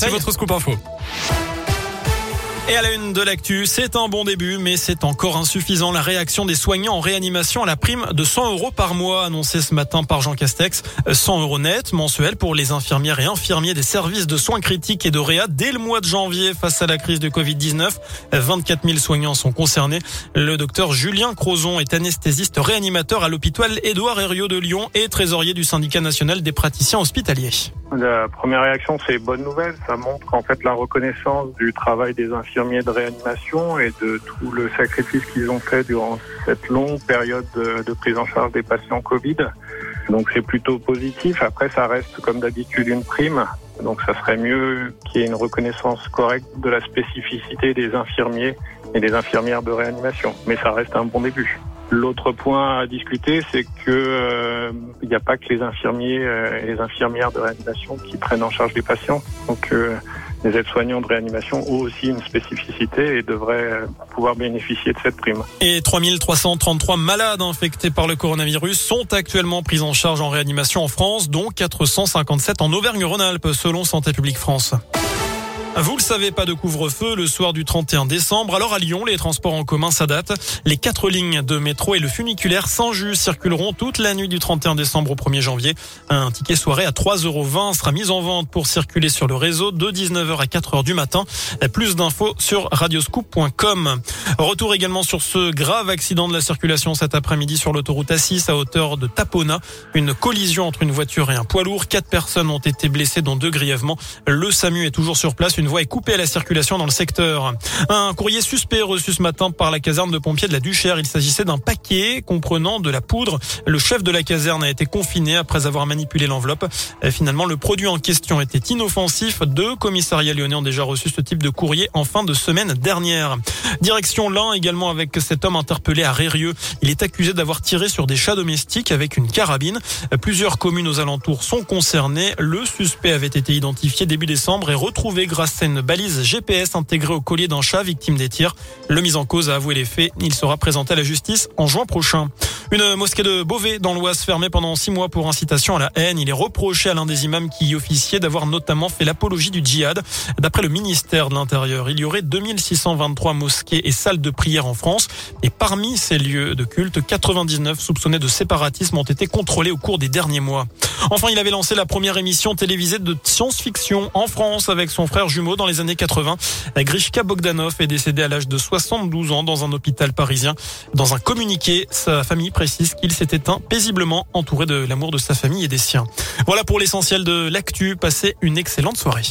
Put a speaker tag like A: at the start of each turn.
A: C'est votre scoop info. Et à la une de l'actu, c'est un bon début, mais c'est encore insuffisant. La réaction des soignants en réanimation à la prime de 100 euros par mois annoncée ce matin par Jean Castex. 100 euros net mensuels pour les infirmières et infirmiers des services de soins critiques et de réa dès le mois de janvier face à la crise de Covid-19. 24 000 soignants sont concernés. Le docteur Julien Crozon est anesthésiste réanimateur à l'hôpital Édouard Herriot de Lyon et trésorier du syndicat national des praticiens hospitaliers.
B: La première réaction, c'est bonne nouvelle. Ça montre qu'en fait la reconnaissance du travail des infirmiers de réanimation et de tout le sacrifice qu'ils ont fait durant cette longue période de, prise en charge des patients Covid. Donc c'est plutôt positif. Après, ça reste comme d'habitude une prime. Donc ça serait mieux qu'il y ait une reconnaissance correcte de la spécificité des infirmiers et des infirmières de réanimation. Mais ça reste un bon début. L'autre point à discuter, c'est que euh, il n'y a pas que les infirmiers euh, et les infirmières de réanimation qui prennent en charge les patients. Donc euh, les aides-soignants de réanimation ont aussi une spécificité et devraient pouvoir bénéficier de cette prime.
A: Et 3333 malades infectés par le coronavirus sont actuellement pris en charge en réanimation en France, dont 457 en Auvergne-Rhône-Alpes, selon Santé publique France. Vous le savez, pas de couvre-feu le soir du 31 décembre. Alors à Lyon, les transports en commun s'adaptent. Les quatre lignes de métro et le funiculaire sans jus circuleront toute la nuit du 31 décembre au 1er janvier. Un ticket soirée à 3,20 euros sera mis en vente pour circuler sur le réseau de 19h à 4h du matin. Plus d'infos sur radioscoop.com. Retour également sur ce grave accident de la circulation cet après-midi sur l'autoroute A6 à hauteur de Tapona. Une collision entre une voiture et un poids lourd. Quatre personnes ont été blessées, dont deux grièvement. Le SAMU est toujours sur place. Une voie est coupée à la circulation dans le secteur. Un courrier suspect reçu ce matin par la caserne de pompiers de la Duchère. Il s'agissait d'un paquet comprenant de la poudre. Le chef de la caserne a été confiné après avoir manipulé l'enveloppe. Finalement, le produit en question était inoffensif. Deux commissariats lyonnais ont déjà reçu ce type de courrier en fin de semaine dernière. Direction l'un également avec cet homme interpellé à Rérieux. Il est accusé d'avoir tiré sur des chats domestiques avec une carabine. Plusieurs communes aux alentours sont concernées. Le suspect avait été identifié début décembre et retrouvé grâce c'est une balise GPS intégrée au collier d'un chat victime des tirs. Le mis en cause a avoué les faits. Il sera présenté à la justice en juin prochain. Une mosquée de Beauvais dans l'Oise fermée pendant six mois pour incitation à la haine. Il est reproché à l'un des imams qui y officiait d'avoir notamment fait l'apologie du djihad. D'après le ministère de l'Intérieur, il y aurait 2623 mosquées et salles de prière en France. Et parmi ces lieux de culte, 99 soupçonnés de séparatisme ont été contrôlés au cours des derniers mois. Enfin, il avait lancé la première émission télévisée de science-fiction en France avec son frère jumeau dans les années 80. Grishka Bogdanov est décédé à l'âge de 72 ans dans un hôpital parisien. Dans un communiqué, sa famille précise qu'il s'est éteint paisiblement entouré de l'amour de sa famille et des siens. Voilà pour l'essentiel de l'actu. Passez une excellente soirée.